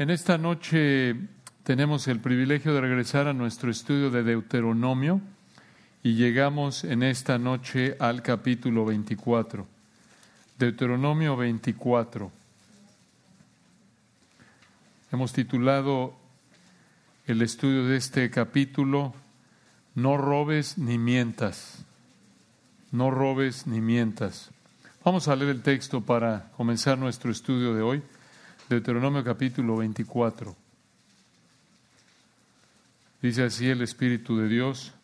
En esta noche tenemos el privilegio de regresar a nuestro estudio de Deuteronomio y llegamos en esta noche al capítulo 24. Deuteronomio 24. Hemos titulado el estudio de este capítulo No robes ni mientas. No robes ni mientas. Vamos a leer el texto para comenzar nuestro estudio de hoy. Deuteronomio capítulo 24. Dice así el Espíritu de Dios,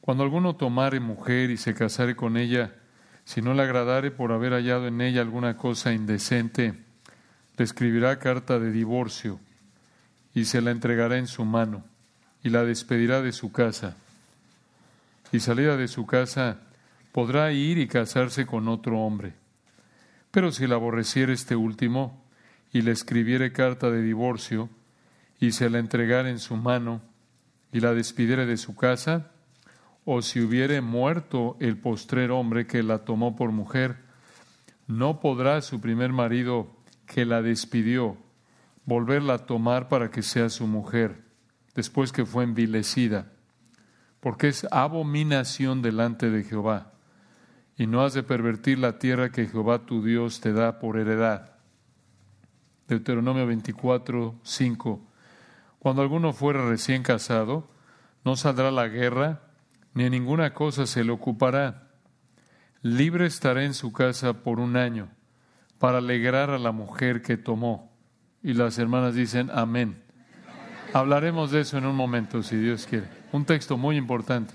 cuando alguno tomare mujer y se casare con ella, si no le agradare por haber hallado en ella alguna cosa indecente, le escribirá carta de divorcio y se la entregará en su mano y la despedirá de su casa. Y salida de su casa podrá ir y casarse con otro hombre. Pero si la aborreciere este último, y le escribiere carta de divorcio y se la entregare en su mano y la despidiere de su casa, o si hubiere muerto el postrer hombre que la tomó por mujer, no podrá su primer marido que la despidió volverla a tomar para que sea su mujer, después que fue envilecida, porque es abominación delante de Jehová, y no has de pervertir la tierra que Jehová tu Dios te da por heredad. Deuteronomio 24, 5. Cuando alguno fuera recién casado, no saldrá a la guerra, ni ninguna cosa se le ocupará. Libre estará en su casa por un año, para alegrar a la mujer que tomó. Y las hermanas dicen, amén. Hablaremos de eso en un momento, si Dios quiere. Un texto muy importante.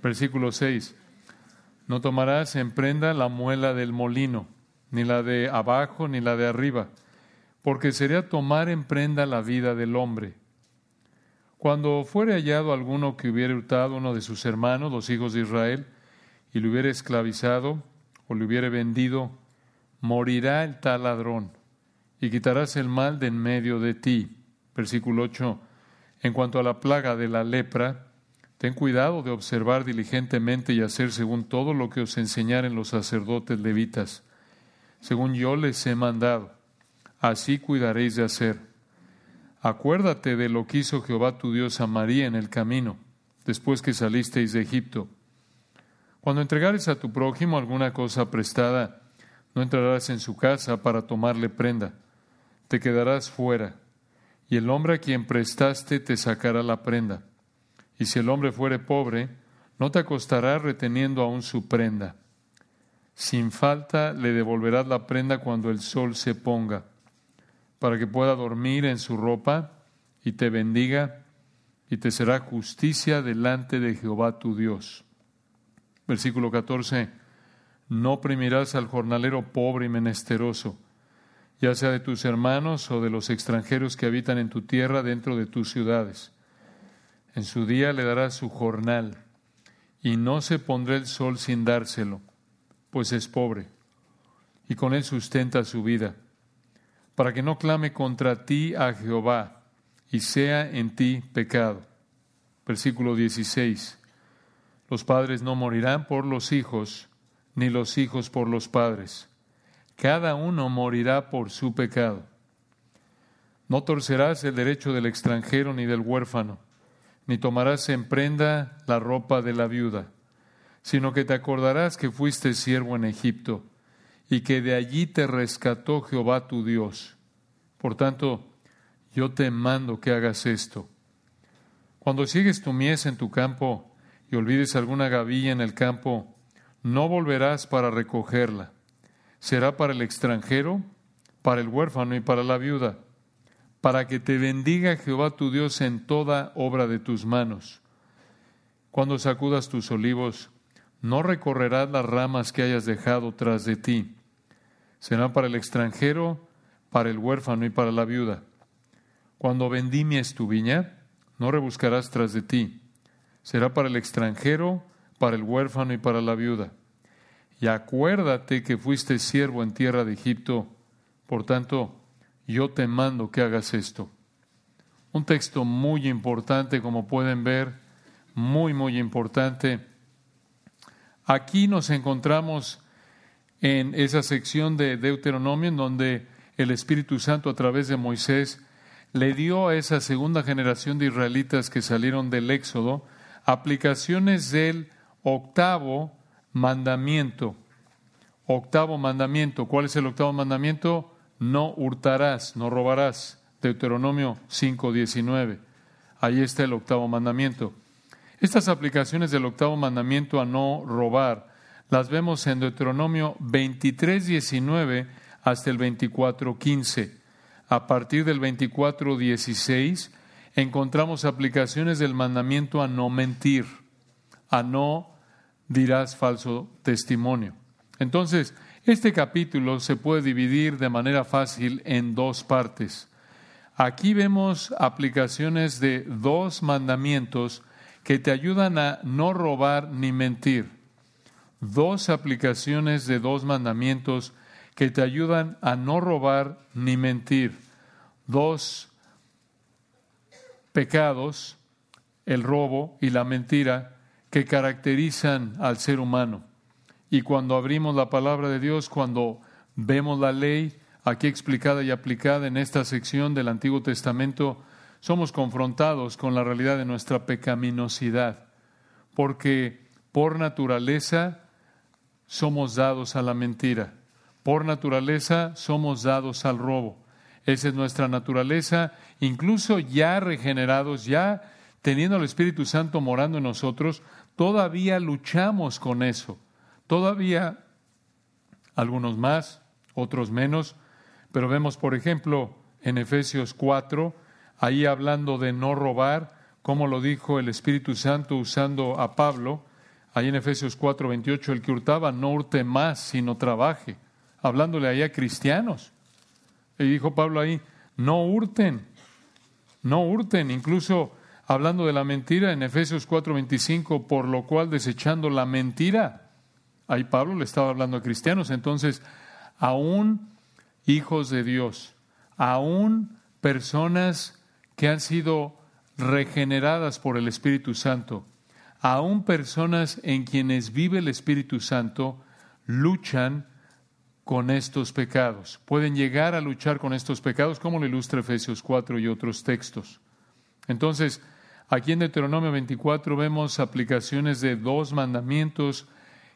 Versículo 6. No tomarás en prenda la muela del molino, ni la de abajo, ni la de arriba porque sería tomar en prenda la vida del hombre. Cuando fuere hallado alguno que hubiere hurtado uno de sus hermanos, los hijos de Israel, y le hubiere esclavizado o le hubiere vendido, morirá el tal ladrón, y quitarás el mal de en medio de ti. Versículo 8. En cuanto a la plaga de la lepra, ten cuidado de observar diligentemente y hacer según todo lo que os enseñaren los sacerdotes levitas, según yo les he mandado así cuidaréis de hacer. Acuérdate de lo que hizo Jehová tu Dios a María en el camino, después que salisteis de Egipto. Cuando entregares a tu prójimo alguna cosa prestada, no entrarás en su casa para tomarle prenda, te quedarás fuera, y el hombre a quien prestaste te sacará la prenda. Y si el hombre fuere pobre, no te acostarás reteniendo aún su prenda. Sin falta le devolverás la prenda cuando el sol se ponga para que pueda dormir en su ropa y te bendiga y te será justicia delante de Jehová tu Dios. Versículo 14. No oprimirás al jornalero pobre y menesteroso, ya sea de tus hermanos o de los extranjeros que habitan en tu tierra dentro de tus ciudades. En su día le darás su jornal, y no se pondrá el sol sin dárselo, pues es pobre, y con él sustenta su vida para que no clame contra ti a Jehová y sea en ti pecado. Versículo 16. Los padres no morirán por los hijos, ni los hijos por los padres. Cada uno morirá por su pecado. No torcerás el derecho del extranjero ni del huérfano, ni tomarás en prenda la ropa de la viuda, sino que te acordarás que fuiste siervo en Egipto y que de allí te rescató Jehová tu Dios. Por tanto, yo te mando que hagas esto. Cuando sigues tu mies en tu campo y olvides alguna gavilla en el campo, no volverás para recogerla. Será para el extranjero, para el huérfano y para la viuda, para que te bendiga Jehová tu Dios en toda obra de tus manos. Cuando sacudas tus olivos, no recorrerás las ramas que hayas dejado tras de ti será para el extranjero, para el huérfano y para la viuda. Cuando vendimies tu viña, no rebuscarás tras de ti. Será para el extranjero, para el huérfano y para la viuda. Y acuérdate que fuiste siervo en tierra de Egipto, por tanto, yo te mando que hagas esto. Un texto muy importante, como pueden ver, muy, muy importante. Aquí nos encontramos en esa sección de Deuteronomio en donde el Espíritu Santo a través de Moisés le dio a esa segunda generación de israelitas que salieron del Éxodo aplicaciones del octavo mandamiento. Octavo mandamiento. ¿Cuál es el octavo mandamiento? No hurtarás, no robarás. Deuteronomio 5:19. Ahí está el octavo mandamiento. Estas aplicaciones del octavo mandamiento a no robar las vemos en Deuteronomio 23:19 hasta el 24:15. A partir del 24:16 encontramos aplicaciones del mandamiento a no mentir, a no dirás falso testimonio. Entonces, este capítulo se puede dividir de manera fácil en dos partes. Aquí vemos aplicaciones de dos mandamientos que te ayudan a no robar ni mentir. Dos aplicaciones de dos mandamientos que te ayudan a no robar ni mentir. Dos pecados, el robo y la mentira, que caracterizan al ser humano. Y cuando abrimos la palabra de Dios, cuando vemos la ley aquí explicada y aplicada en esta sección del Antiguo Testamento, somos confrontados con la realidad de nuestra pecaminosidad, porque por naturaleza somos dados a la mentira, por naturaleza somos dados al robo. Esa es nuestra naturaleza, incluso ya regenerados, ya teniendo al Espíritu Santo morando en nosotros, todavía luchamos con eso. Todavía algunos más, otros menos, pero vemos, por ejemplo, en Efesios 4, ahí hablando de no robar, como lo dijo el Espíritu Santo usando a Pablo, ahí en Efesios 4, 28, el que hurtaba no hurte más, sino trabaje, hablándole ahí a cristianos. Y dijo Pablo ahí, no hurten, no hurten, incluso hablando de la mentira en Efesios 4, 25, por lo cual desechando la mentira, ahí Pablo le estaba hablando a cristianos, entonces, aún hijos de Dios, aún personas que han sido regeneradas por el Espíritu Santo, aún personas en quienes vive el Espíritu Santo, luchan con estos pecados. Pueden llegar a luchar con estos pecados, como lo ilustra Efesios 4 y otros textos. Entonces, aquí en Deuteronomio 24 vemos aplicaciones de dos mandamientos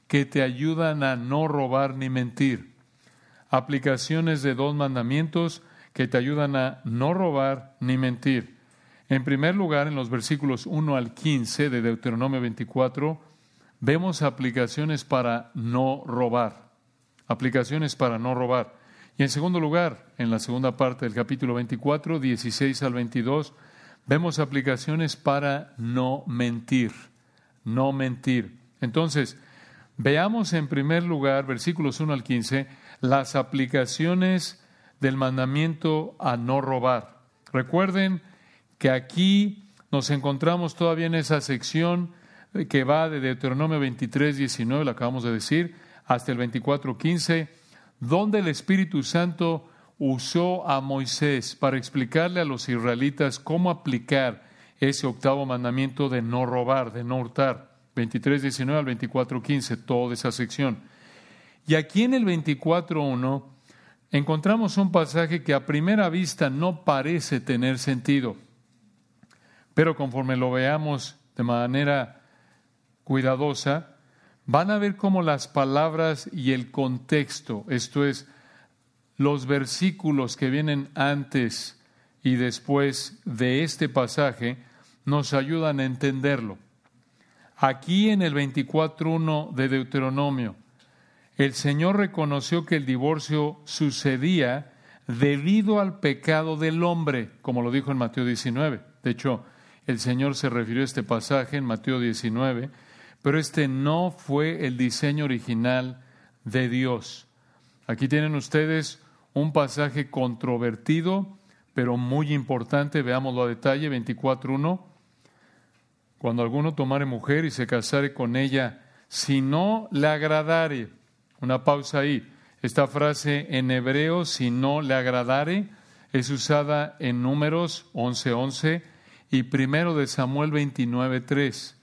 que te ayudan a no robar ni mentir. Aplicaciones de dos mandamientos que te ayudan a no robar ni mentir. En primer lugar, en los versículos 1 al 15 de Deuteronomio 24, vemos aplicaciones para no robar. Aplicaciones para no robar. Y en segundo lugar, en la segunda parte del capítulo 24, 16 al 22, vemos aplicaciones para no mentir. No mentir. Entonces, veamos en primer lugar, versículos 1 al 15, las aplicaciones del mandamiento a no robar. Recuerden que aquí nos encontramos todavía en esa sección que va de Deuteronomio 23, 19, lo acabamos de decir, hasta el 24, 15, donde el Espíritu Santo usó a Moisés para explicarle a los israelitas cómo aplicar ese octavo mandamiento de no robar, de no hurtar. 23, 19 al 24, 15, toda esa sección. Y aquí en el 24, 1, encontramos un pasaje que a primera vista no parece tener sentido, pero conforme lo veamos de manera cuidadosa, van a ver cómo las palabras y el contexto, esto es, los versículos que vienen antes y después de este pasaje, nos ayudan a entenderlo. Aquí en el 24.1 de Deuteronomio, el Señor reconoció que el divorcio sucedía debido al pecado del hombre, como lo dijo en Mateo 19. De hecho, el Señor se refirió a este pasaje en Mateo 19, pero este no fue el diseño original de Dios. Aquí tienen ustedes un pasaje controvertido, pero muy importante. Veámoslo a detalle, 24.1. Cuando alguno tomare mujer y se casare con ella, si no le agradare, una pausa ahí. Esta frase en hebreo, si no le agradare, es usada en números 11.11 y primero de Samuel 29.3.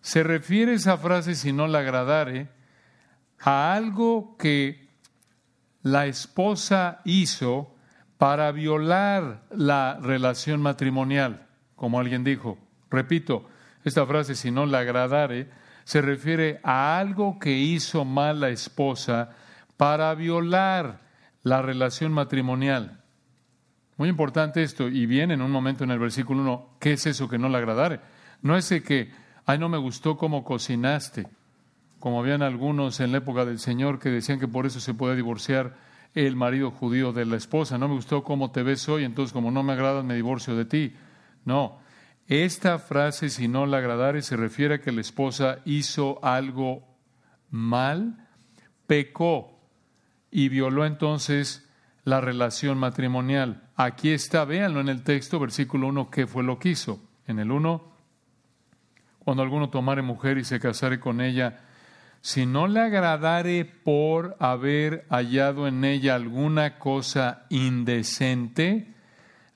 Se refiere esa frase, si no le agradare, a algo que la esposa hizo para violar la relación matrimonial, como alguien dijo. Repito, esta frase, si no la agradare, se refiere a algo que hizo mal la esposa para violar la relación matrimonial. Muy importante esto, y viene en un momento en el versículo 1, ¿qué es eso que no le agradare? No es de que, ay, no me gustó cómo cocinaste, como habían algunos en la época del Señor que decían que por eso se puede divorciar el marido judío de la esposa, no me gustó cómo te ves hoy, entonces como no me agradas me divorcio de ti. No, esta frase, si no le agradare, se refiere a que la esposa hizo algo mal, pecó y violó entonces la relación matrimonial. Aquí está, véanlo en el texto, versículo 1, qué fue lo que hizo. En el 1, cuando alguno tomare mujer y se casare con ella, si no le agradare por haber hallado en ella alguna cosa indecente,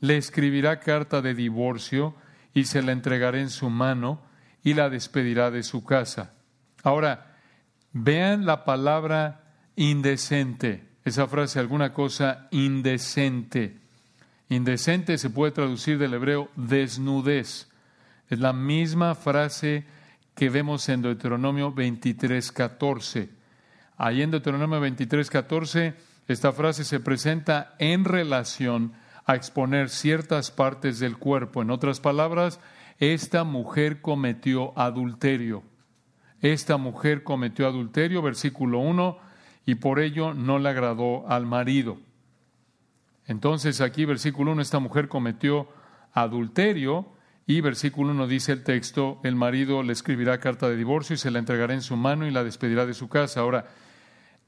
le escribirá carta de divorcio y se la entregará en su mano y la despedirá de su casa. Ahora, vean la palabra indecente esa frase, alguna cosa indecente. Indecente se puede traducir del hebreo desnudez. Es la misma frase que vemos en Deuteronomio 23, 14. Ahí en Deuteronomio 23, 14, esta frase se presenta en relación a exponer ciertas partes del cuerpo. En otras palabras, esta mujer cometió adulterio. Esta mujer cometió adulterio, versículo 1, y por ello no le agradó al marido. Entonces aquí versículo 1, esta mujer cometió adulterio y versículo 1 dice el texto, el marido le escribirá carta de divorcio y se la entregará en su mano y la despedirá de su casa. Ahora,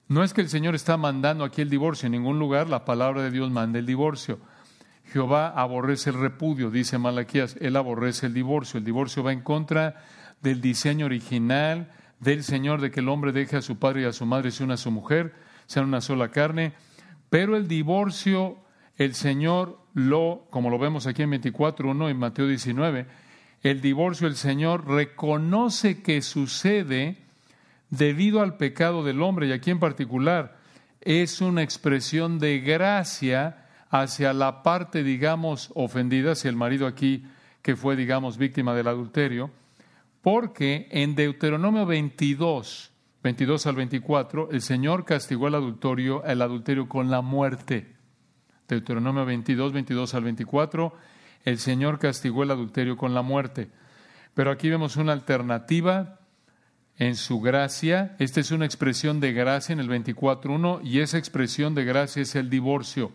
no es que el Señor está mandando aquí el divorcio, en ningún lugar la palabra de Dios manda el divorcio. Jehová aborrece el repudio, dice Malaquías, él aborrece el divorcio. El divorcio va en contra del diseño original del Señor de que el hombre deje a su padre y a su madre y se una a su mujer, sean una sola carne, pero el divorcio el Señor lo, como lo vemos aquí en 24.1 y Mateo 19, el divorcio el Señor reconoce que sucede debido al pecado del hombre y aquí en particular es una expresión de gracia hacia la parte, digamos, ofendida, hacia el marido aquí que fue, digamos, víctima del adulterio, porque en Deuteronomio 22, 22 al 24, el Señor castigó el adulterio, el adulterio con la muerte. Deuteronomio 22, 22 al 24, el Señor castigó el adulterio con la muerte. Pero aquí vemos una alternativa en su gracia. Esta es una expresión de gracia en el 24.1 y esa expresión de gracia es el divorcio.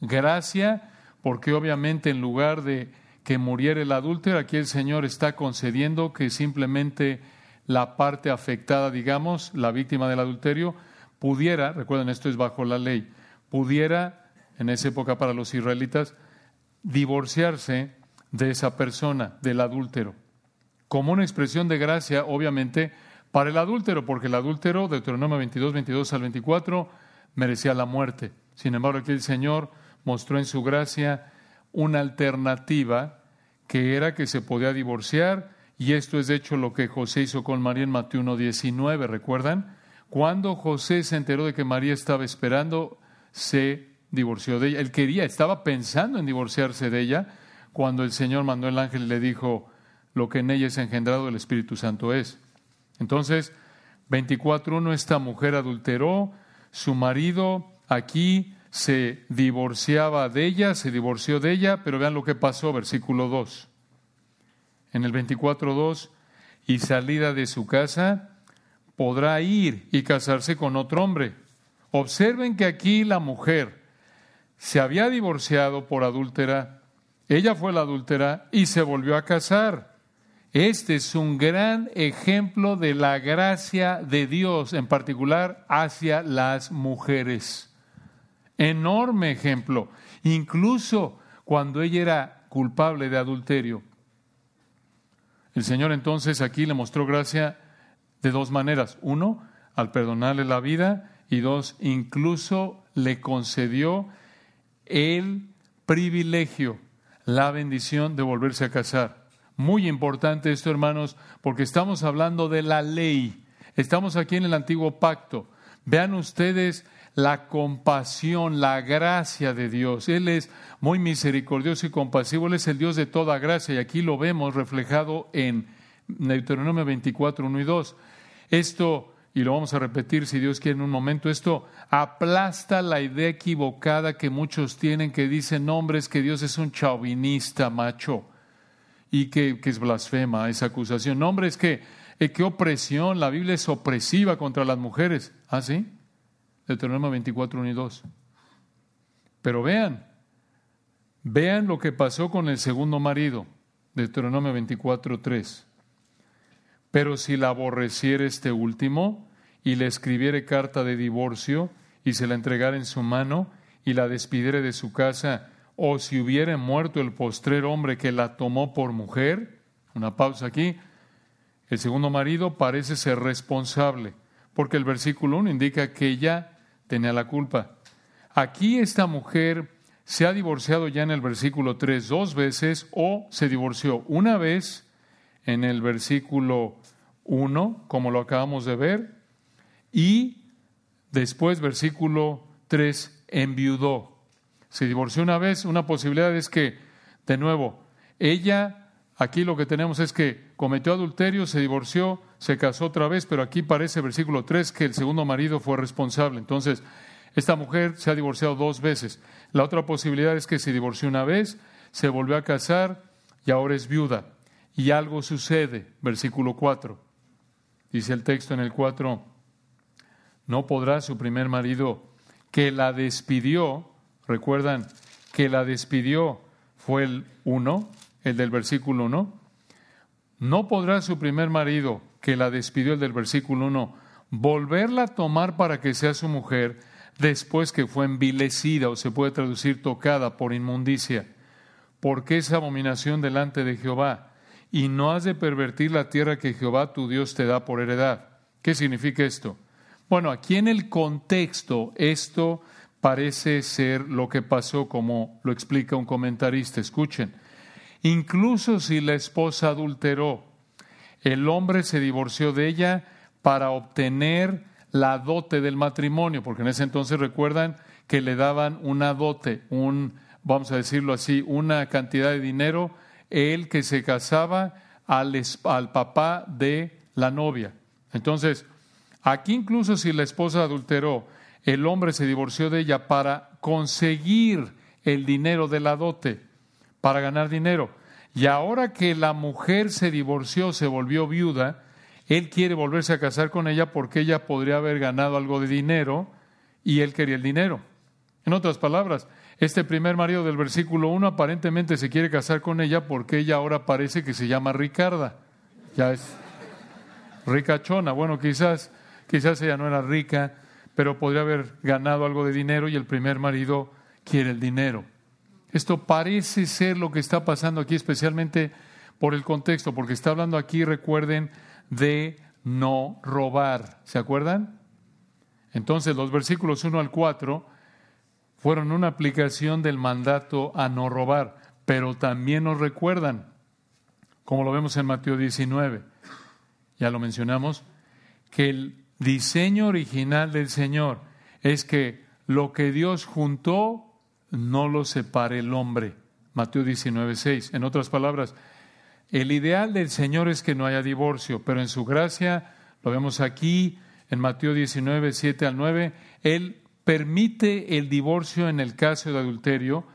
Gracia porque obviamente en lugar de que muriera el adúltero. Aquí el Señor está concediendo que simplemente la parte afectada, digamos, la víctima del adulterio, pudiera, recuerden, esto es bajo la ley, pudiera, en esa época para los israelitas, divorciarse de esa persona, del adúltero, como una expresión de gracia, obviamente, para el adúltero, porque el adúltero, Deuteronomio 22, 22 al 24, merecía la muerte. Sin embargo, aquí el Señor mostró en su gracia una alternativa que era que se podía divorciar, y esto es de hecho lo que José hizo con María en Mateo 1.19, ¿recuerdan? Cuando José se enteró de que María estaba esperando, se divorció de ella. Él quería, estaba pensando en divorciarse de ella, cuando el Señor mandó el ángel y le dijo, lo que en ella es engendrado el Espíritu Santo es. Entonces, 24.1, esta mujer adulteró, su marido aquí se divorciaba de ella, se divorció de ella, pero vean lo que pasó, versículo 2. En el 24.2, y salida de su casa, podrá ir y casarse con otro hombre. Observen que aquí la mujer se había divorciado por adúltera, ella fue la adúltera y se volvió a casar. Este es un gran ejemplo de la gracia de Dios, en particular hacia las mujeres. Enorme ejemplo. Incluso cuando ella era culpable de adulterio. El Señor entonces aquí le mostró gracia de dos maneras. Uno, al perdonarle la vida y dos, incluso le concedió el privilegio, la bendición de volverse a casar. Muy importante esto, hermanos, porque estamos hablando de la ley. Estamos aquí en el antiguo pacto. Vean ustedes la compasión, la gracia de Dios. Él es muy misericordioso y compasivo, Él es el Dios de toda gracia y aquí lo vemos reflejado en Deuteronomio 24, 1 y 2. Esto, y lo vamos a repetir si Dios quiere en un momento, esto aplasta la idea equivocada que muchos tienen que dicen, hombres, que Dios es un chauvinista macho y que, es blasfema esa acusación. Hombres, que, eh, qué opresión, la Biblia es opresiva contra las mujeres. ¿Ah, sí? Deuteronomio 24, 1 y 2. Pero vean, vean lo que pasó con el segundo marido, Deuteronomio 24, 3. Pero si la aborreciere este último y le escribiere carta de divorcio y se la entregara en su mano y la despidiere de su casa, o si hubiere muerto el postrer hombre que la tomó por mujer, una pausa aquí, el segundo marido parece ser responsable, porque el versículo 1 indica que ella tenía la culpa. Aquí esta mujer se ha divorciado ya en el versículo 3 dos veces o se divorció una vez en el versículo 1, como lo acabamos de ver, y después versículo 3 enviudó. Se divorció una vez, una posibilidad es que, de nuevo, ella, aquí lo que tenemos es que cometió adulterio, se divorció, se casó otra vez, pero aquí parece versículo 3 que el segundo marido fue responsable. Entonces, esta mujer se ha divorciado dos veces. La otra posibilidad es que se divorció una vez, se volvió a casar y ahora es viuda. Y algo sucede, versículo 4. Dice el texto en el 4, no podrá su primer marido que la despidió, recuerdan que la despidió fue el 1, el del versículo 1, no podrá su primer marido que la despidió el del versículo 1, volverla a tomar para que sea su mujer después que fue envilecida o se puede traducir tocada por inmundicia, porque es abominación delante de Jehová, y no has de pervertir la tierra que Jehová tu Dios te da por heredad. ¿Qué significa esto? Bueno, aquí en el contexto esto parece ser lo que pasó como lo explica un comentarista. Escuchen, incluso si la esposa adulteró, el hombre se divorció de ella para obtener la dote del matrimonio, porque en ese entonces recuerdan que le daban una dote, un, vamos a decirlo así, una cantidad de dinero, el que se casaba al, al papá de la novia. Entonces, aquí incluso si la esposa adulteró, el hombre se divorció de ella para conseguir el dinero de la dote, para ganar dinero. Y ahora que la mujer se divorció, se volvió viuda, él quiere volverse a casar con ella porque ella podría haber ganado algo de dinero y él quería el dinero. En otras palabras, este primer marido del versículo 1 aparentemente se quiere casar con ella porque ella ahora parece que se llama Ricarda. Ya es ricachona. Bueno, quizás, quizás ella no era rica, pero podría haber ganado algo de dinero y el primer marido quiere el dinero. Esto parece ser lo que está pasando aquí, especialmente por el contexto, porque está hablando aquí, recuerden, de no robar. ¿Se acuerdan? Entonces los versículos 1 al 4 fueron una aplicación del mandato a no robar, pero también nos recuerdan, como lo vemos en Mateo 19, ya lo mencionamos, que el diseño original del Señor es que lo que Dios juntó, no lo separe el hombre. Mateo 19, 6. En otras palabras, el ideal del Señor es que no haya divorcio, pero en su gracia, lo vemos aquí en Mateo 19, 7 al 9, Él permite el divorcio en el caso de adulterio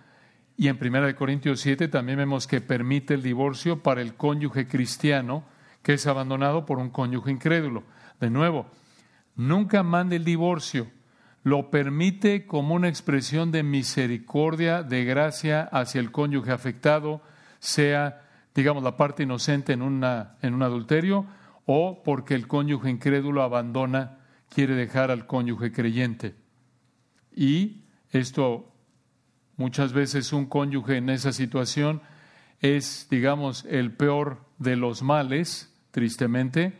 y en 1 Corintios 7 también vemos que permite el divorcio para el cónyuge cristiano que es abandonado por un cónyuge incrédulo. De nuevo, nunca mande el divorcio lo permite como una expresión de misericordia, de gracia hacia el cónyuge afectado, sea, digamos, la parte inocente en, una, en un adulterio, o porque el cónyuge incrédulo abandona, quiere dejar al cónyuge creyente. Y esto muchas veces un cónyuge en esa situación es, digamos, el peor de los males, tristemente,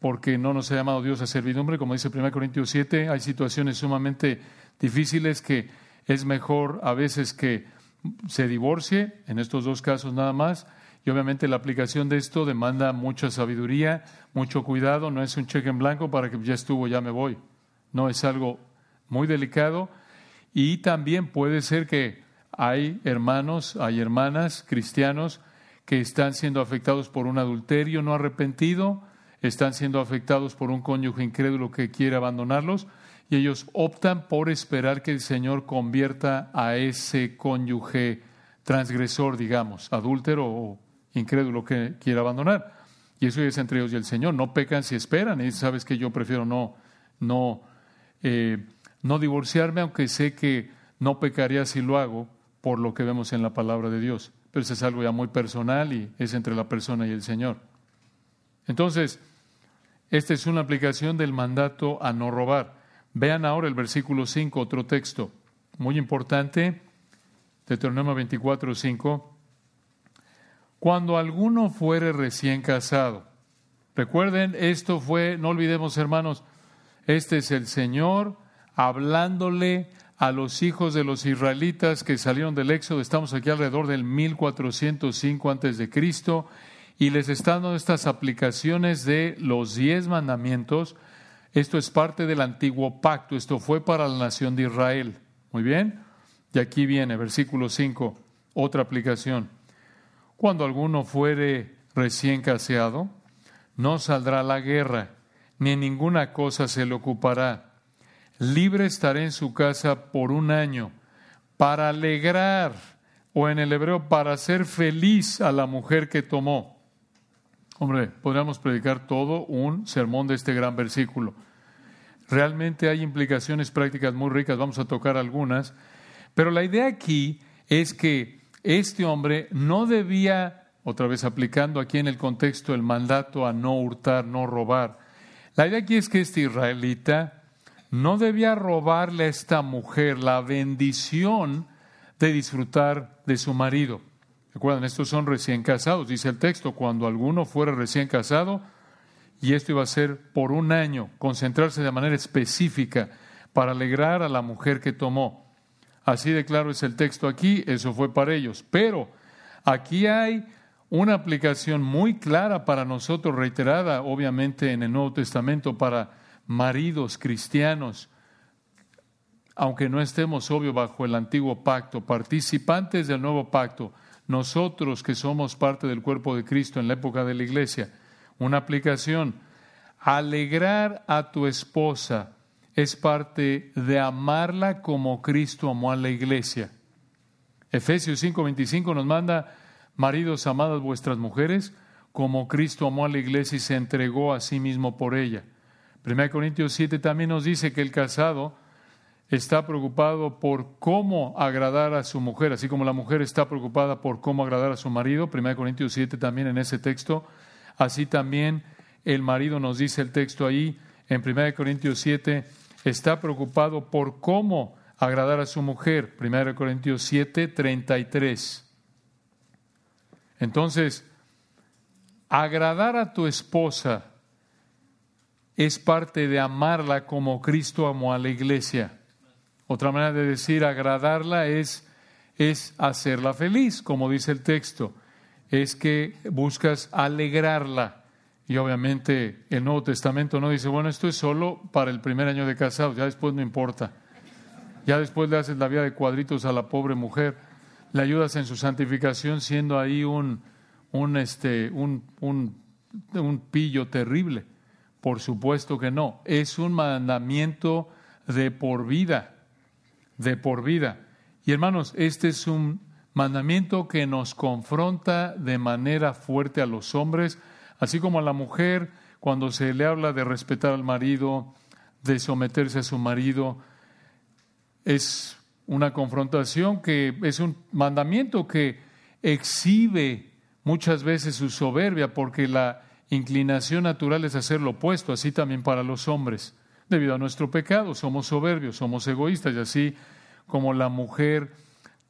porque no nos ha llamado Dios a servidumbre, como dice 1 Corintios 7, hay situaciones sumamente difíciles que es mejor a veces que se divorcie, en estos dos casos nada más, y obviamente la aplicación de esto demanda mucha sabiduría, mucho cuidado, no es un cheque en blanco para que ya estuvo, ya me voy, no es algo muy delicado y también puede ser que hay hermanos, hay hermanas cristianos que están siendo afectados por un adulterio no arrepentido, están siendo afectados por un cónyuge incrédulo que quiere abandonarlos y ellos optan por esperar que el Señor convierta a ese cónyuge transgresor, digamos, adúltero o incrédulo que quiera abandonar. Y eso es entre ellos y el Señor. No pecan si esperan. Y sabes que yo prefiero no, no, eh, no divorciarme, aunque sé que no pecaría si lo hago, por lo que vemos en la palabra de Dios. Pero eso es algo ya muy personal y es entre la persona y el Señor. Entonces, esta es una aplicación del mandato a no robar. Vean ahora el versículo 5, otro texto muy importante, Deuteronomio 24, 5. Cuando alguno fuere recién casado, recuerden, esto fue, no olvidemos hermanos, este es el Señor hablándole a los hijos de los israelitas que salieron del Éxodo, estamos aquí alrededor del 1405 antes de Cristo, y les están dando estas aplicaciones de los diez mandamientos. Esto es parte del antiguo pacto, esto fue para la nación de Israel. Muy bien, y aquí viene, versículo 5, otra aplicación. Cuando alguno fuere recién caseado, no saldrá a la guerra, ni ninguna cosa se le ocupará. Libre estará en su casa por un año, para alegrar, o en el hebreo, para hacer feliz a la mujer que tomó. Hombre, podríamos predicar todo un sermón de este gran versículo. Realmente hay implicaciones prácticas muy ricas, vamos a tocar algunas, pero la idea aquí es que este hombre no debía, otra vez aplicando aquí en el contexto el mandato a no hurtar, no robar. La idea aquí es que este israelita no debía robarle a esta mujer la bendición de disfrutar de su marido. Recuerden, estos son recién casados, dice el texto, cuando alguno fuera recién casado, y esto iba a ser por un año, concentrarse de manera específica para alegrar a la mujer que tomó. Así de claro es el texto aquí, eso fue para ellos. Pero aquí hay una aplicación muy clara para nosotros, reiterada obviamente en el Nuevo Testamento, para maridos cristianos, aunque no estemos, obvio, bajo el antiguo pacto, participantes del nuevo pacto, nosotros que somos parte del cuerpo de Cristo en la época de la iglesia, una aplicación, alegrar a tu esposa es parte de amarla como Cristo amó a la iglesia. Efesios 5:25 nos manda, maridos, amadas vuestras mujeres, como Cristo amó a la iglesia y se entregó a sí mismo por ella. 1 Corintios 7 también nos dice que el casado está preocupado por cómo agradar a su mujer, así como la mujer está preocupada por cómo agradar a su marido. 1 Corintios 7 también en ese texto. Así también el marido nos dice el texto ahí en 1 Corintios 7, está preocupado por cómo agradar a su mujer. 1 Corintios 7, 33. Entonces, agradar a tu esposa es parte de amarla como Cristo amó a la iglesia. Otra manera de decir agradarla es, es hacerla feliz, como dice el texto. Es que buscas alegrarla. Y obviamente el Nuevo Testamento no dice, bueno, esto es solo para el primer año de casados, ya después no importa. Ya después le haces la vida de cuadritos a la pobre mujer, le ayudas en su santificación siendo ahí un, un, este, un, un, un pillo terrible. Por supuesto que no. Es un mandamiento de por vida, de por vida. Y hermanos, este es un mandamiento que nos confronta de manera fuerte a los hombres Así como a la mujer, cuando se le habla de respetar al marido, de someterse a su marido, es una confrontación que es un mandamiento que exhibe muchas veces su soberbia, porque la inclinación natural es hacer lo opuesto, así también para los hombres. Debido a nuestro pecado, somos soberbios, somos egoístas, y así como la mujer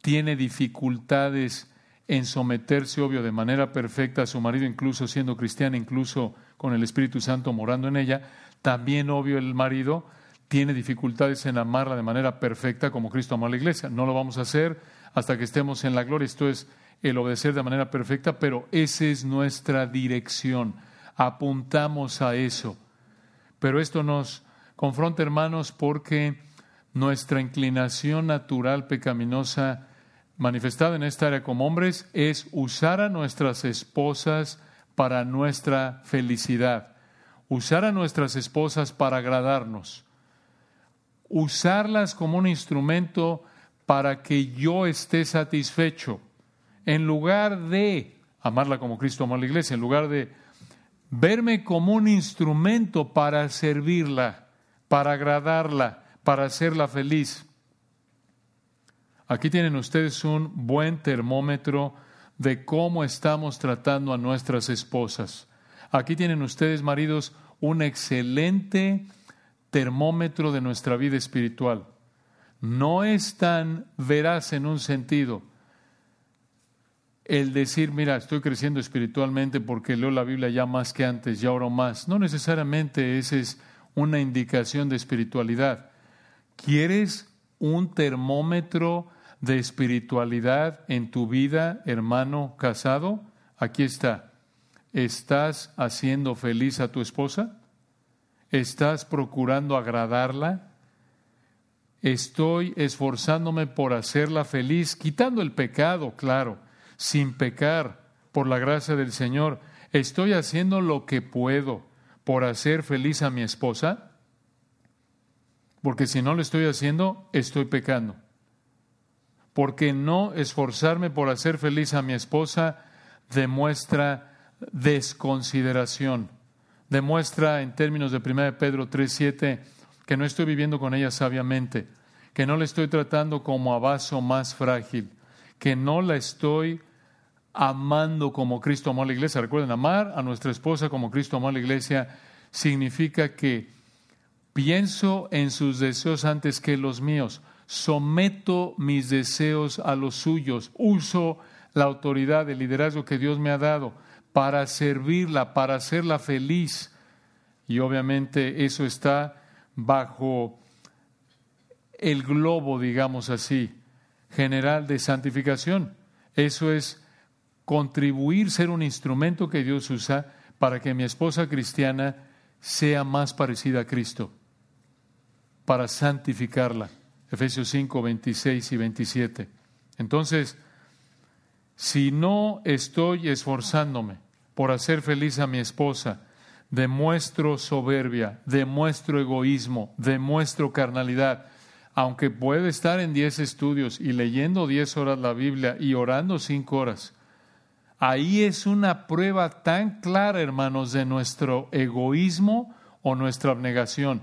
tiene dificultades en someterse, obvio, de manera perfecta a su marido, incluso siendo cristiana, incluso con el Espíritu Santo morando en ella, también, obvio, el marido tiene dificultades en amarla de manera perfecta como Cristo amó a la iglesia. No lo vamos a hacer hasta que estemos en la gloria. Esto es el obedecer de manera perfecta, pero esa es nuestra dirección. Apuntamos a eso. Pero esto nos confronta, hermanos, porque nuestra inclinación natural pecaminosa manifestada en esta área como hombres es usar a nuestras esposas para nuestra felicidad, usar a nuestras esposas para agradarnos, usarlas como un instrumento para que yo esté satisfecho, en lugar de amarla como Cristo amó a la iglesia, en lugar de verme como un instrumento para servirla, para agradarla, para hacerla feliz. Aquí tienen ustedes un buen termómetro de cómo estamos tratando a nuestras esposas. Aquí tienen ustedes, maridos, un excelente termómetro de nuestra vida espiritual. No es tan veraz en un sentido el decir, mira, estoy creciendo espiritualmente porque leo la Biblia ya más que antes, ya oro más. No necesariamente esa es una indicación de espiritualidad. ¿Quieres un termómetro de espiritualidad en tu vida, hermano casado? Aquí está. ¿Estás haciendo feliz a tu esposa? ¿Estás procurando agradarla? Estoy esforzándome por hacerla feliz, quitando el pecado, claro, sin pecar, por la gracia del Señor. ¿Estoy haciendo lo que puedo por hacer feliz a mi esposa? Porque si no lo estoy haciendo, estoy pecando. Porque no esforzarme por hacer feliz a mi esposa demuestra desconsideración demuestra en términos de 1 Pedro 3:7 que no estoy viviendo con ella sabiamente, que no la estoy tratando como a vaso más frágil, que no la estoy amando como Cristo amó a la iglesia. Recuerden, amar a nuestra esposa como Cristo amó a la iglesia significa que pienso en sus deseos antes que los míos, someto mis deseos a los suyos, uso la autoridad, el liderazgo que Dios me ha dado para servirla, para hacerla feliz. Y obviamente eso está bajo el globo, digamos así, general de santificación. Eso es contribuir, ser un instrumento que Dios usa para que mi esposa cristiana sea más parecida a Cristo, para santificarla. Efesios 5, 26 y 27. Entonces, si no estoy esforzándome por hacer feliz a mi esposa, demuestro soberbia, demuestro egoísmo, demuestro carnalidad. Aunque puede estar en diez estudios y leyendo diez horas la Biblia y orando cinco horas, ahí es una prueba tan clara, hermanos, de nuestro egoísmo o nuestra abnegación.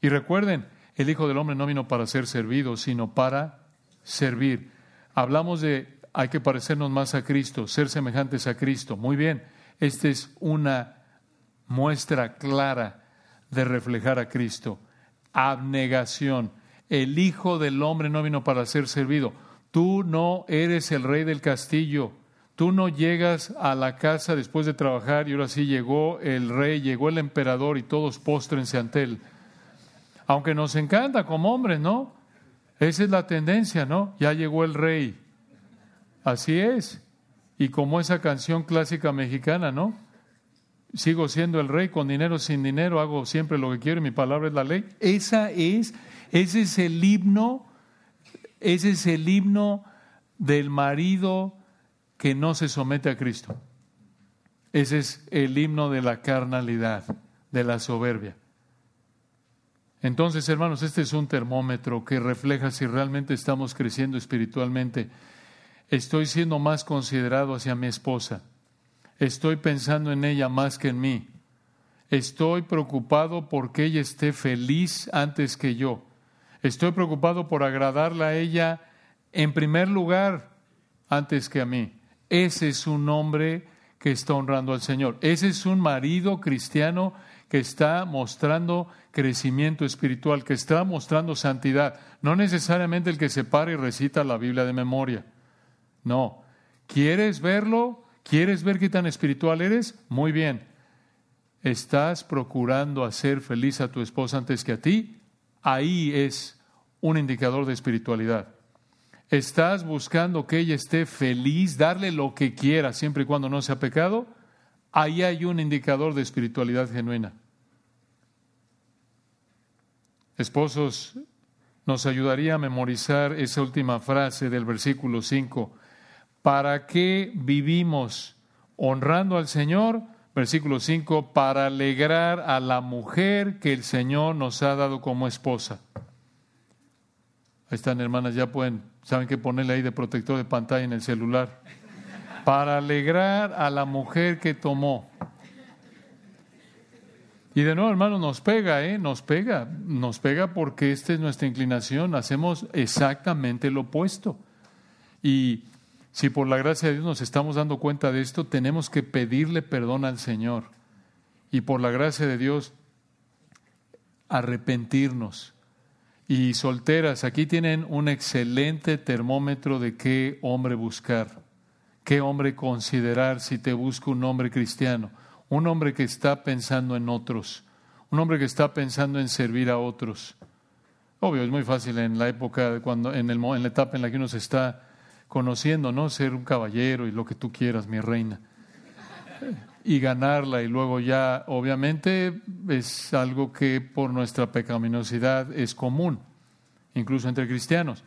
Y recuerden, el Hijo del Hombre no vino para ser servido, sino para servir. Hablamos de hay que parecernos más a Cristo, ser semejantes a Cristo. Muy bien, esta es una muestra clara de reflejar a Cristo. Abnegación. El Hijo del Hombre no vino para ser servido. Tú no eres el rey del castillo. Tú no llegas a la casa después de trabajar y ahora sí llegó el rey, llegó el emperador y todos póstrense ante él. Aunque nos encanta como hombres, ¿no? Esa es la tendencia, ¿no? Ya llegó el rey. Así es. Y como esa canción clásica mexicana, ¿no? Sigo siendo el rey con dinero, sin dinero, hago siempre lo que quiero y mi palabra es la ley. Esa es, ese es el himno, ese es el himno del marido que no se somete a Cristo. Ese es el himno de la carnalidad, de la soberbia. Entonces, hermanos, este es un termómetro que refleja si realmente estamos creciendo espiritualmente Estoy siendo más considerado hacia mi esposa. Estoy pensando en ella más que en mí. Estoy preocupado por que ella esté feliz antes que yo. Estoy preocupado por agradarla a ella en primer lugar antes que a mí. Ese es un hombre que está honrando al Señor. Ese es un marido cristiano que está mostrando crecimiento espiritual, que está mostrando santidad. No necesariamente el que se para y recita la Biblia de memoria. No. ¿Quieres verlo? ¿Quieres ver qué tan espiritual eres? Muy bien. ¿Estás procurando hacer feliz a tu esposa antes que a ti? Ahí es un indicador de espiritualidad. ¿Estás buscando que ella esté feliz, darle lo que quiera, siempre y cuando no sea pecado? Ahí hay un indicador de espiritualidad genuina. Esposos nos ayudaría a memorizar esa última frase del versículo 5. ¿Para qué vivimos honrando al Señor? Versículo 5, para alegrar a la mujer que el Señor nos ha dado como esposa. Ahí están, hermanas, ya pueden, saben qué ponerle ahí de protector de pantalla en el celular. Para alegrar a la mujer que tomó. Y de nuevo, hermano, nos pega, ¿eh? Nos pega, nos pega porque esta es nuestra inclinación, hacemos exactamente lo opuesto. Y si por la gracia de Dios nos estamos dando cuenta de esto, tenemos que pedirle perdón al Señor. Y por la gracia de Dios, arrepentirnos. Y solteras, aquí tienen un excelente termómetro de qué hombre buscar, qué hombre considerar si te busca un hombre cristiano un hombre que está pensando en otros, un hombre que está pensando en servir a otros. Obvio, es muy fácil en la época, cuando, en, el, en la etapa en la que uno se está conociendo, ¿no? Ser un caballero y lo que tú quieras, mi reina. Y ganarla y luego ya, obviamente, es algo que por nuestra pecaminosidad es común, incluso entre cristianos.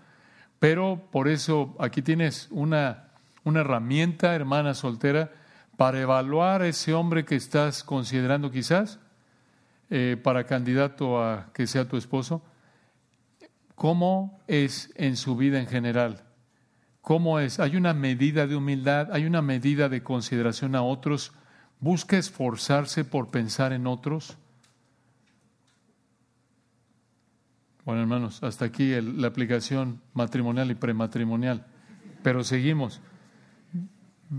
Pero por eso aquí tienes una, una herramienta, hermana soltera, para evaluar a ese hombre que estás considerando quizás eh, para candidato a que sea tu esposo, cómo es en su vida en general, cómo es, hay una medida de humildad, hay una medida de consideración a otros, busca esforzarse por pensar en otros. Bueno, hermanos, hasta aquí la aplicación matrimonial y prematrimonial, pero seguimos.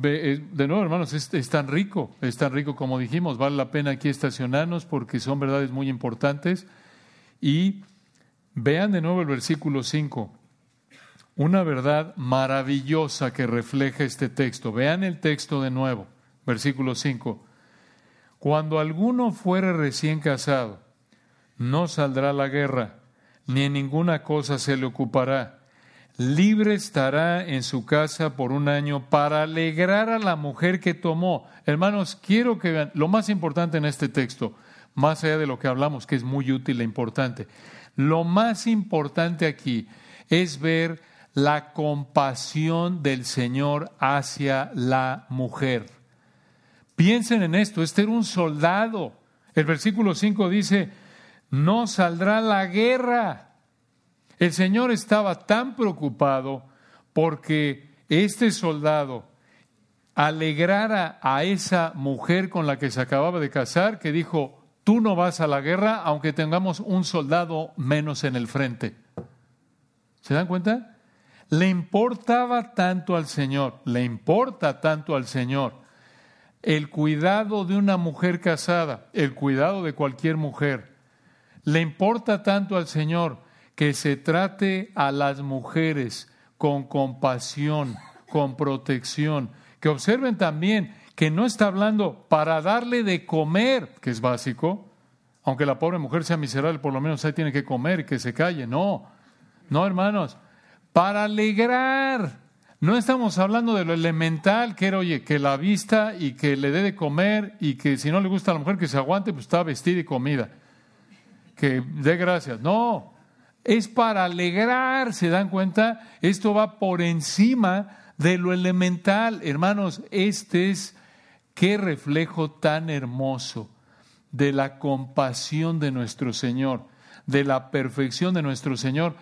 Eh, de nuevo, hermanos, es, tan rico, es tan rico como dijimos, vale la pena aquí estacionarnos porque son verdades muy importantes. Y vean de nuevo el versículo 5, una verdad maravillosa que refleja este texto. Vean el texto de nuevo, versículo 5. Cuando alguno fuere recién casado, no saldrá a la guerra, ni en ninguna cosa se le ocupará libre estará en su casa por un año para alegrar a la mujer que tomó. Hermanos, quiero que vean lo más importante en este texto, más allá de lo que hablamos, que es muy útil e importante. Lo más importante aquí es ver la compasión del Señor hacia la mujer. Piensen en esto, este era un soldado. El versículo 5 dice, no saldrá la guerra. El Señor estaba tan preocupado porque este soldado alegrara a esa mujer con la que se acababa de casar, que dijo, tú no vas a la guerra aunque tengamos un soldado menos en el frente. ¿Se dan cuenta? Le importaba tanto al Señor, le importa tanto al Señor el cuidado de una mujer casada, el cuidado de cualquier mujer. Le importa tanto al Señor que se trate a las mujeres con compasión, con protección, que observen también que no está hablando para darle de comer, que es básico, aunque la pobre mujer sea miserable, por lo menos ahí tiene que comer y que se calle, no, no hermanos, para alegrar. No estamos hablando de lo elemental, que era, oye, que la vista y que le dé de comer y que si no le gusta a la mujer que se aguante, pues está vestida y comida. Que dé gracias. No, es para alegrar, ¿se dan cuenta? Esto va por encima de lo elemental. Hermanos, este es qué reflejo tan hermoso de la compasión de nuestro Señor, de la perfección de nuestro Señor.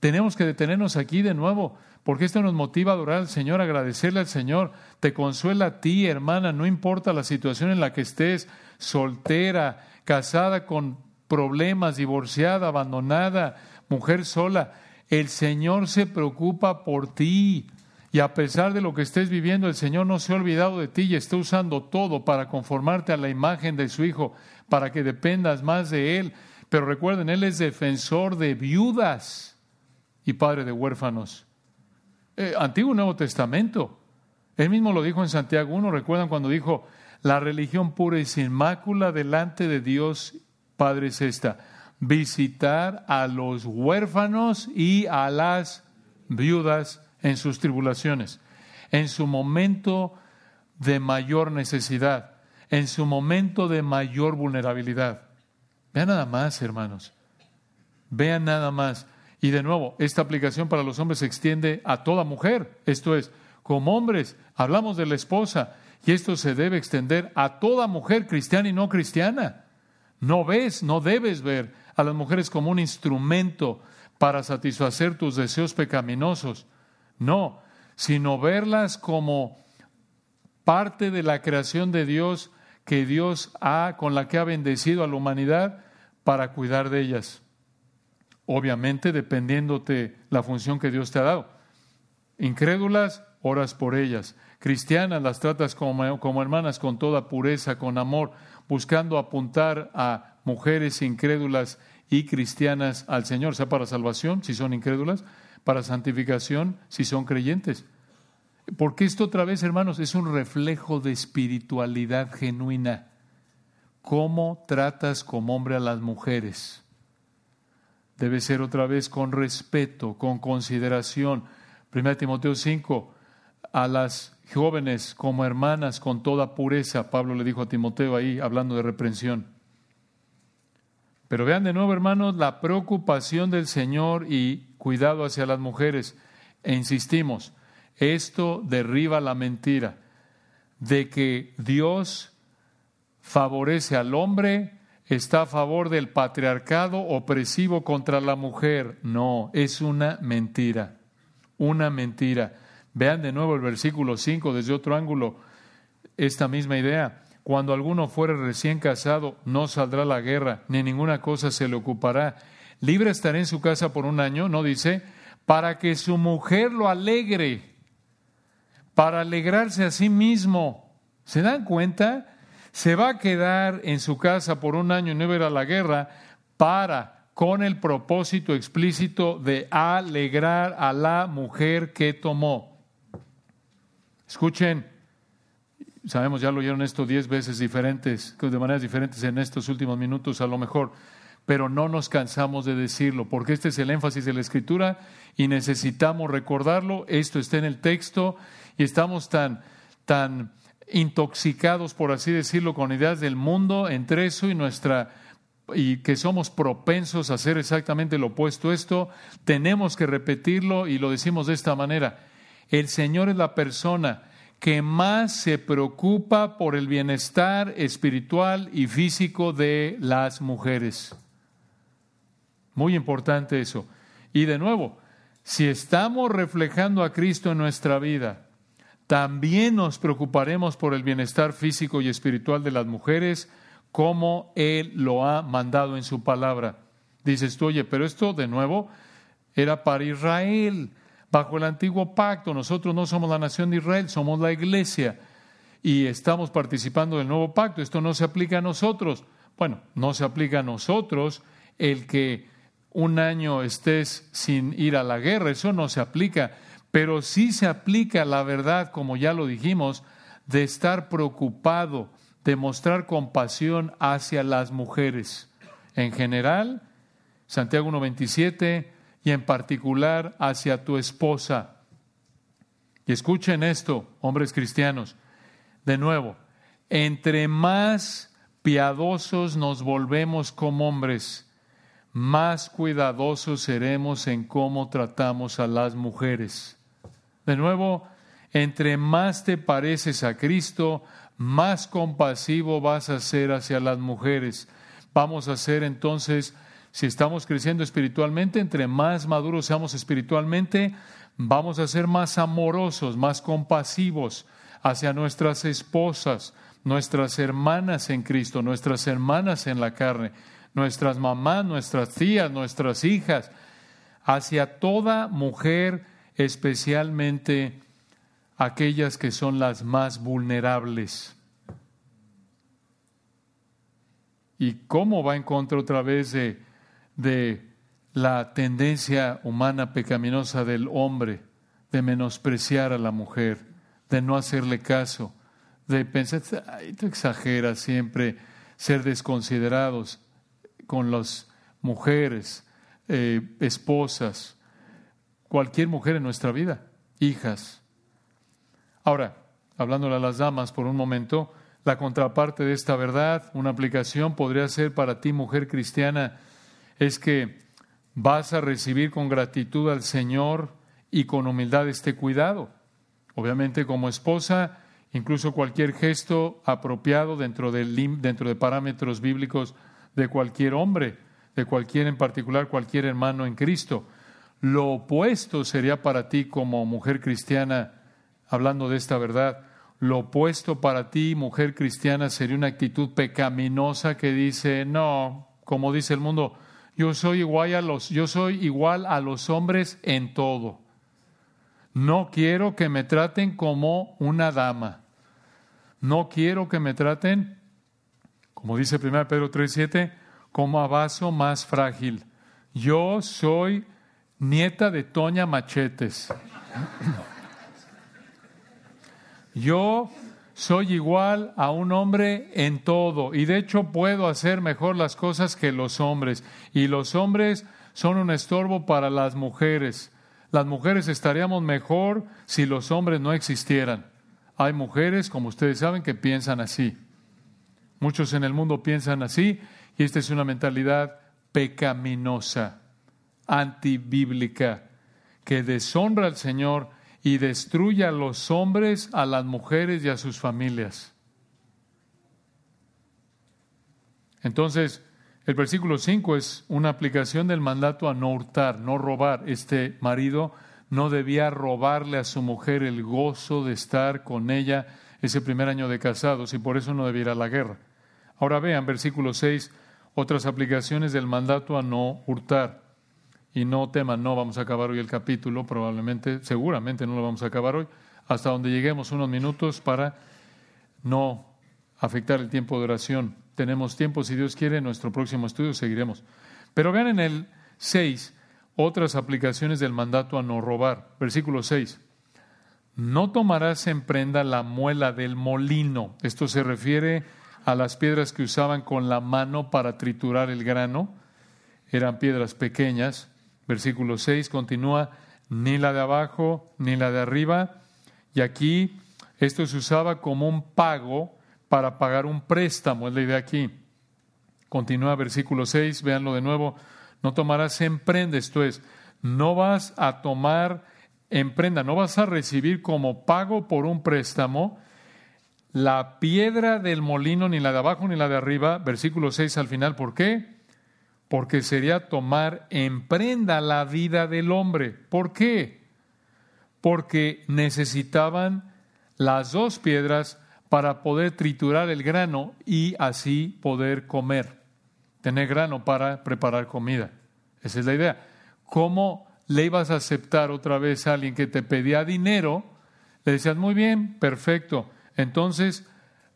Tenemos que detenernos aquí de nuevo, porque esto nos motiva a adorar al Señor, agradecerle al Señor. Te consuela a ti, hermana, no importa la situación en la que estés, soltera, casada con problemas, divorciada, abandonada, mujer sola, el Señor se preocupa por ti. Y a pesar de lo que estés viviendo, el Señor no se ha olvidado de ti y está usando todo para conformarte a la imagen de su Hijo, para que dependas más de Él. Pero recuerden, Él es defensor de viudas y padre de huérfanos. Eh, Antiguo y Nuevo Testamento. Él mismo lo dijo en Santiago 1, recuerdan cuando dijo, la religión pura y sin mácula delante de Dios Padre es esta visitar a los huérfanos y a las viudas en sus tribulaciones, en su momento de mayor necesidad, en su momento de mayor vulnerabilidad. Vean nada más, hermanos. Vean nada más. Y de nuevo, esta aplicación para los hombres se extiende a toda mujer. Esto es, como hombres, hablamos de la esposa, y esto se debe extender a toda mujer cristiana y no cristiana. No ves, no debes ver a las mujeres como un instrumento para satisfacer tus deseos pecaminosos. No, sino verlas como parte de la creación de Dios que Dios ha, con la que ha bendecido a la humanidad para cuidar de ellas. Obviamente dependiéndote la función que Dios te ha dado. Incrédulas, oras por ellas. Cristianas las tratas como, como hermanas con toda pureza, con amor, buscando apuntar a mujeres incrédulas y cristianas al Señor, sea para salvación, si son incrédulas, para santificación, si son creyentes. Porque esto otra vez, hermanos, es un reflejo de espiritualidad genuina. ¿Cómo tratas como hombre a las mujeres? Debe ser otra vez con respeto, con consideración. 1 Timoteo 5, a las jóvenes como hermanas con toda pureza, Pablo le dijo a Timoteo ahí, hablando de reprensión. Pero vean de nuevo, hermanos, la preocupación del Señor y cuidado hacia las mujeres. E insistimos, esto derriba la mentira de que Dios favorece al hombre, está a favor del patriarcado opresivo contra la mujer. No, es una mentira, una mentira. Vean de nuevo el versículo 5 desde otro ángulo, esta misma idea. Cuando alguno fuere recién casado, no saldrá la guerra, ni ninguna cosa se le ocupará. Libre estará en su casa por un año, no dice, para que su mujer lo alegre para alegrarse a sí mismo. ¿Se dan cuenta? Se va a quedar en su casa por un año y no a la guerra para, con el propósito explícito de alegrar a la mujer que tomó. Escuchen, sabemos, ya lo oyeron esto diez veces diferentes, de maneras diferentes en estos últimos minutos a lo mejor, pero no nos cansamos de decirlo, porque este es el énfasis de la escritura y necesitamos recordarlo. Esto está en el texto y estamos tan, tan intoxicados, por así decirlo, con ideas del mundo entre eso y nuestra y que somos propensos a hacer exactamente lo opuesto a esto, tenemos que repetirlo y lo decimos de esta manera. El Señor es la persona que más se preocupa por el bienestar espiritual y físico de las mujeres. Muy importante eso. Y de nuevo, si estamos reflejando a Cristo en nuestra vida, también nos preocuparemos por el bienestar físico y espiritual de las mujeres, como Él lo ha mandado en su palabra. Dices tú, oye, pero esto de nuevo era para Israel, bajo el antiguo pacto. Nosotros no somos la nación de Israel, somos la iglesia y estamos participando del nuevo pacto. Esto no se aplica a nosotros. Bueno, no se aplica a nosotros el que un año estés sin ir a la guerra, eso no se aplica pero sí se aplica la verdad, como ya lo dijimos, de estar preocupado, de mostrar compasión hacia las mujeres. En general, Santiago 1.27, y en particular hacia tu esposa. Y escuchen esto, hombres cristianos, de nuevo, entre más piadosos nos volvemos como hombres, más cuidadosos seremos en cómo tratamos a las mujeres. De nuevo, entre más te pareces a Cristo, más compasivo vas a ser hacia las mujeres. Vamos a ser entonces, si estamos creciendo espiritualmente, entre más maduros seamos espiritualmente, vamos a ser más amorosos, más compasivos hacia nuestras esposas, nuestras hermanas en Cristo, nuestras hermanas en la carne, nuestras mamás, nuestras tías, nuestras hijas, hacia toda mujer especialmente aquellas que son las más vulnerables. ¿Y cómo va en contra otra vez de, de la tendencia humana pecaminosa del hombre de menospreciar a la mujer, de no hacerle caso, de pensar, ay, tú exageras siempre, ser desconsiderados con las mujeres, eh, esposas, cualquier mujer en nuestra vida, hijas. Ahora, hablándole a las damas por un momento, la contraparte de esta verdad, una aplicación podría ser para ti, mujer cristiana, es que vas a recibir con gratitud al Señor y con humildad este cuidado. Obviamente como esposa, incluso cualquier gesto apropiado dentro de, dentro de parámetros bíblicos de cualquier hombre, de cualquier en particular, cualquier hermano en Cristo. Lo opuesto sería para ti como mujer cristiana, hablando de esta verdad, lo opuesto para ti, mujer cristiana, sería una actitud pecaminosa que dice, no, como dice el mundo, yo soy igual a los, yo soy igual a los hombres en todo. No quiero que me traten como una dama. No quiero que me traten, como dice 1 Pedro 3:7, como a vaso más frágil. Yo soy nieta de Toña Machetes. Yo soy igual a un hombre en todo y de hecho puedo hacer mejor las cosas que los hombres. Y los hombres son un estorbo para las mujeres. Las mujeres estaríamos mejor si los hombres no existieran. Hay mujeres, como ustedes saben, que piensan así. Muchos en el mundo piensan así y esta es una mentalidad pecaminosa, antibíblica, que deshonra al Señor y destruye a los hombres, a las mujeres y a sus familias. Entonces, el versículo 5 es una aplicación del mandato a no hurtar, no robar. Este marido no debía robarle a su mujer el gozo de estar con ella ese primer año de casados y por eso no debiera a la guerra. Ahora vean, versículo 6, otras aplicaciones del mandato a no hurtar. Y no teman, no vamos a acabar hoy el capítulo, probablemente, seguramente no lo vamos a acabar hoy, hasta donde lleguemos unos minutos para no afectar el tiempo de oración. Tenemos tiempo, si Dios quiere, en nuestro próximo estudio seguiremos. Pero vean en el 6 otras aplicaciones del mandato a no robar. Versículo 6. No tomarás en prenda la muela del molino. Esto se refiere a las piedras que usaban con la mano para triturar el grano. Eran piedras pequeñas Versículo 6 continúa, ni la de abajo ni la de arriba. Y aquí esto se usaba como un pago para pagar un préstamo, es la idea aquí. Continúa versículo 6, véanlo de nuevo. No tomarás en prenda, esto es, no vas a tomar en prenda, no vas a recibir como pago por un préstamo la piedra del molino, ni la de abajo ni la de arriba. Versículo 6 al final, ¿por qué? Porque sería tomar en prenda la vida del hombre. ¿Por qué? Porque necesitaban las dos piedras para poder triturar el grano y así poder comer, tener grano para preparar comida. Esa es la idea. ¿Cómo le ibas a aceptar otra vez a alguien que te pedía dinero? Le decías, muy bien, perfecto. Entonces,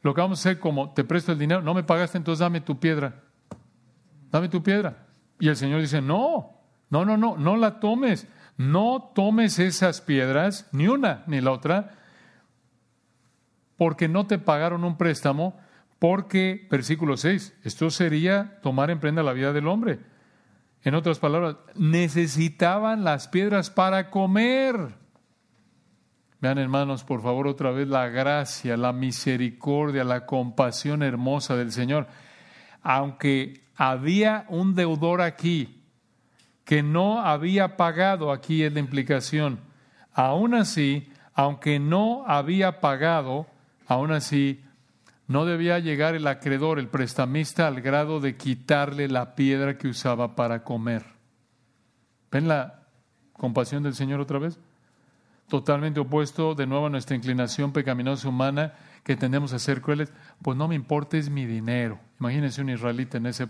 lo que vamos a hacer como te presto el dinero, no me pagaste, entonces dame tu piedra dame tu piedra. Y el Señor dice, no, no, no, no, no la tomes, no tomes esas piedras, ni una ni la otra, porque no te pagaron un préstamo, porque, versículo 6, esto sería tomar en prenda la vida del hombre. En otras palabras, necesitaban las piedras para comer. Vean hermanos, por favor, otra vez la gracia, la misericordia, la compasión hermosa del Señor. Aunque había un deudor aquí que no había pagado, aquí es la implicación. Aún así, aunque no había pagado, aún así no debía llegar el acreedor, el prestamista, al grado de quitarle la piedra que usaba para comer. ¿Ven la compasión del Señor otra vez? Totalmente opuesto de nuevo a nuestra inclinación pecaminosa humana que tendemos a ser crueles. Pues no me importa, es mi dinero. Imagínense un israelita en ese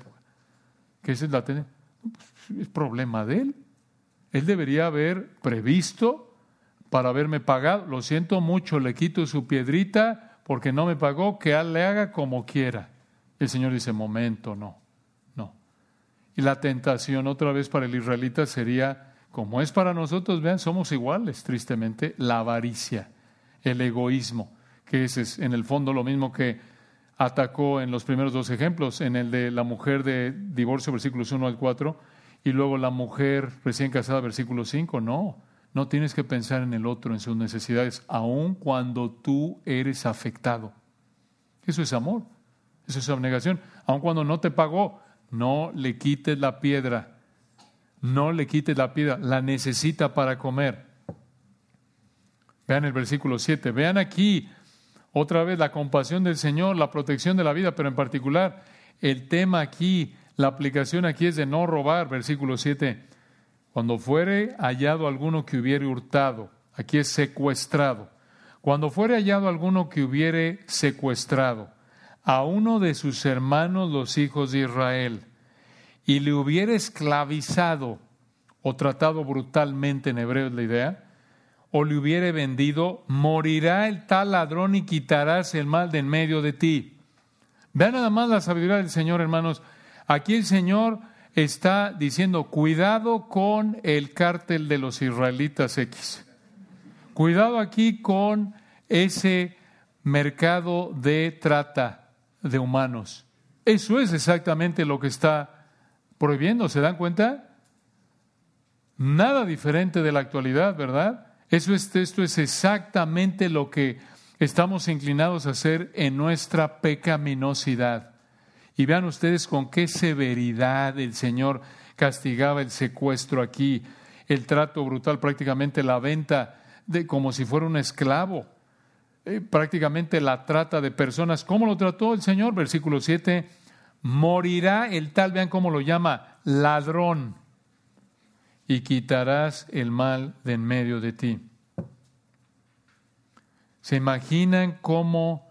que es la pues, es problema de él. Él debería haber previsto para haberme pagado. Lo siento mucho, le quito su piedrita porque no me pagó, que él le haga como quiera. El Señor dice, momento, no, no. Y la tentación otra vez para el israelita sería, como es para nosotros, vean, somos iguales, tristemente, la avaricia, el egoísmo, que es en el fondo lo mismo que atacó en los primeros dos ejemplos, en el de la mujer de divorcio, versículos 1 al 4, y luego la mujer recién casada, versículo 5. No, no tienes que pensar en el otro, en sus necesidades, aun cuando tú eres afectado. Eso es amor, eso es abnegación. Aun cuando no te pagó, no le quites la piedra. no le quites la piedra, la necesita para comer. Vean el versículo 7, vean aquí otra vez la compasión del Señor, la protección de la vida, pero en particular el tema aquí, la aplicación aquí es de no robar, versículo 7. Cuando fuere hallado alguno que hubiere hurtado, aquí es secuestrado. Cuando fuere hallado alguno que hubiere secuestrado a uno de sus hermanos los hijos de Israel y le hubiere esclavizado o tratado brutalmente en hebreo es la idea, o le hubiere vendido, morirá el tal ladrón y quitarás el mal de en medio de ti. Vean nada más la sabiduría del Señor, hermanos. Aquí el Señor está diciendo, cuidado con el cártel de los israelitas X. Cuidado aquí con ese mercado de trata de humanos. Eso es exactamente lo que está prohibiendo, ¿se dan cuenta? Nada diferente de la actualidad, ¿verdad? Eso es, esto es exactamente lo que estamos inclinados a hacer en nuestra pecaminosidad. Y vean ustedes con qué severidad el Señor castigaba el secuestro aquí, el trato brutal, prácticamente la venta de como si fuera un esclavo, eh, prácticamente la trata de personas. ¿Cómo lo trató el Señor? Versículo 7, morirá el tal, vean cómo lo llama, ladrón y quitarás el mal de en medio de ti. ¿Se imaginan cómo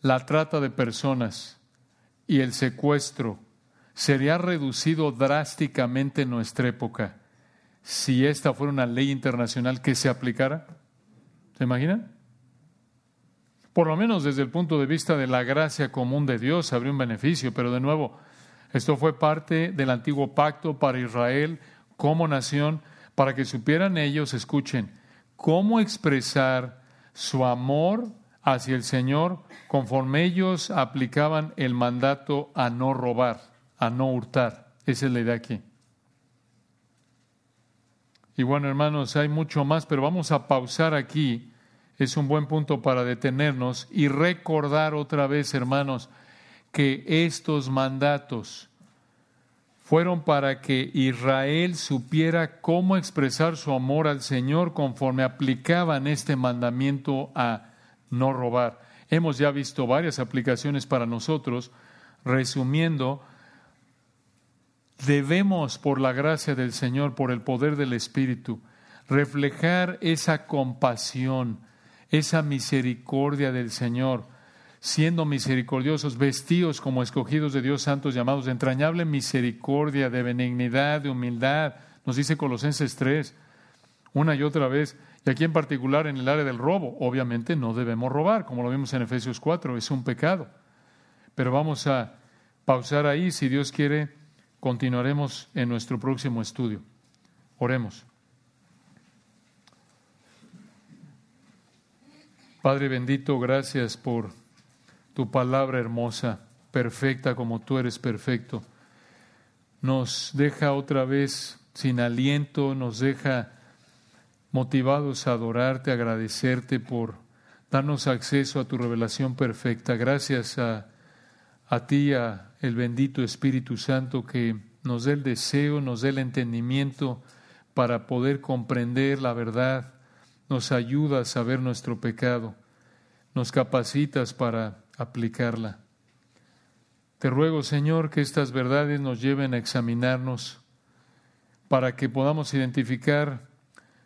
la trata de personas y el secuestro sería reducido drásticamente en nuestra época si esta fuera una ley internacional que se aplicara? ¿Se imaginan? Por lo menos desde el punto de vista de la gracia común de Dios habría un beneficio, pero de nuevo, esto fue parte del antiguo pacto para Israel como nación para que supieran ellos, escuchen, cómo expresar su amor hacia el Señor conforme ellos aplicaban el mandato a no robar, a no hurtar. Esa es la idea aquí. Y bueno, hermanos, hay mucho más, pero vamos a pausar aquí. Es un buen punto para detenernos y recordar otra vez, hermanos, que estos mandatos fueron para que Israel supiera cómo expresar su amor al Señor conforme aplicaban este mandamiento a no robar. Hemos ya visto varias aplicaciones para nosotros. Resumiendo, debemos, por la gracia del Señor, por el poder del Espíritu, reflejar esa compasión, esa misericordia del Señor siendo misericordiosos, vestidos como escogidos de Dios santos, llamados de entrañable misericordia, de benignidad, de humildad, nos dice Colosenses 3, una y otra vez, y aquí en particular en el área del robo, obviamente no debemos robar, como lo vimos en Efesios 4, es un pecado. Pero vamos a pausar ahí, si Dios quiere, continuaremos en nuestro próximo estudio. Oremos. Padre bendito, gracias por tu palabra hermosa, perfecta como tú eres perfecto. Nos deja otra vez sin aliento, nos deja motivados a adorarte, a agradecerte por darnos acceso a tu revelación perfecta. Gracias a, a ti, a el bendito Espíritu Santo que nos dé el deseo, nos dé el entendimiento para poder comprender la verdad, nos ayuda a saber nuestro pecado, nos capacitas para aplicarla. Te ruego, Señor, que estas verdades nos lleven a examinarnos para que podamos identificar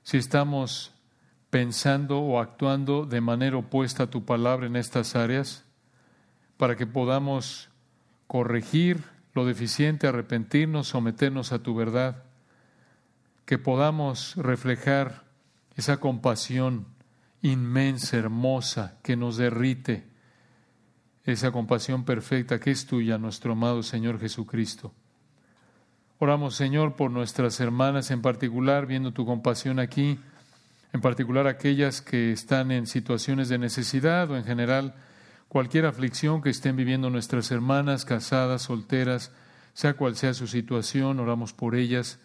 si estamos pensando o actuando de manera opuesta a tu palabra en estas áreas, para que podamos corregir lo deficiente, arrepentirnos, someternos a tu verdad, que podamos reflejar esa compasión inmensa, hermosa, que nos derrite esa compasión perfecta que es tuya, nuestro amado Señor Jesucristo. Oramos, Señor, por nuestras hermanas en particular, viendo tu compasión aquí, en particular aquellas que están en situaciones de necesidad o en general cualquier aflicción que estén viviendo nuestras hermanas, casadas, solteras, sea cual sea su situación, oramos por ellas,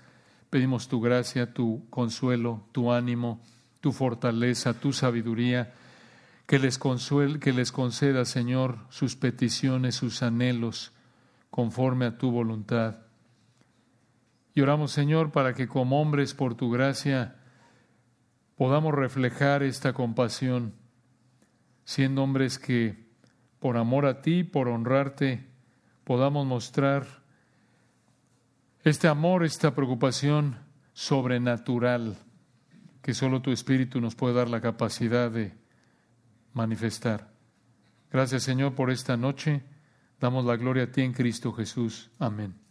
pedimos tu gracia, tu consuelo, tu ánimo, tu fortaleza, tu sabiduría que les, consuele, que les conceda, Señor, sus peticiones, sus anhelos, conforme a tu voluntad. Y oramos, Señor, para que como hombres, por tu gracia, podamos reflejar esta compasión, siendo hombres que, por amor a ti, por honrarte, podamos mostrar este amor, esta preocupación sobrenatural que solo tu Espíritu nos puede dar la capacidad de manifestar. Gracias Señor por esta noche. Damos la gloria a ti en Cristo Jesús. Amén.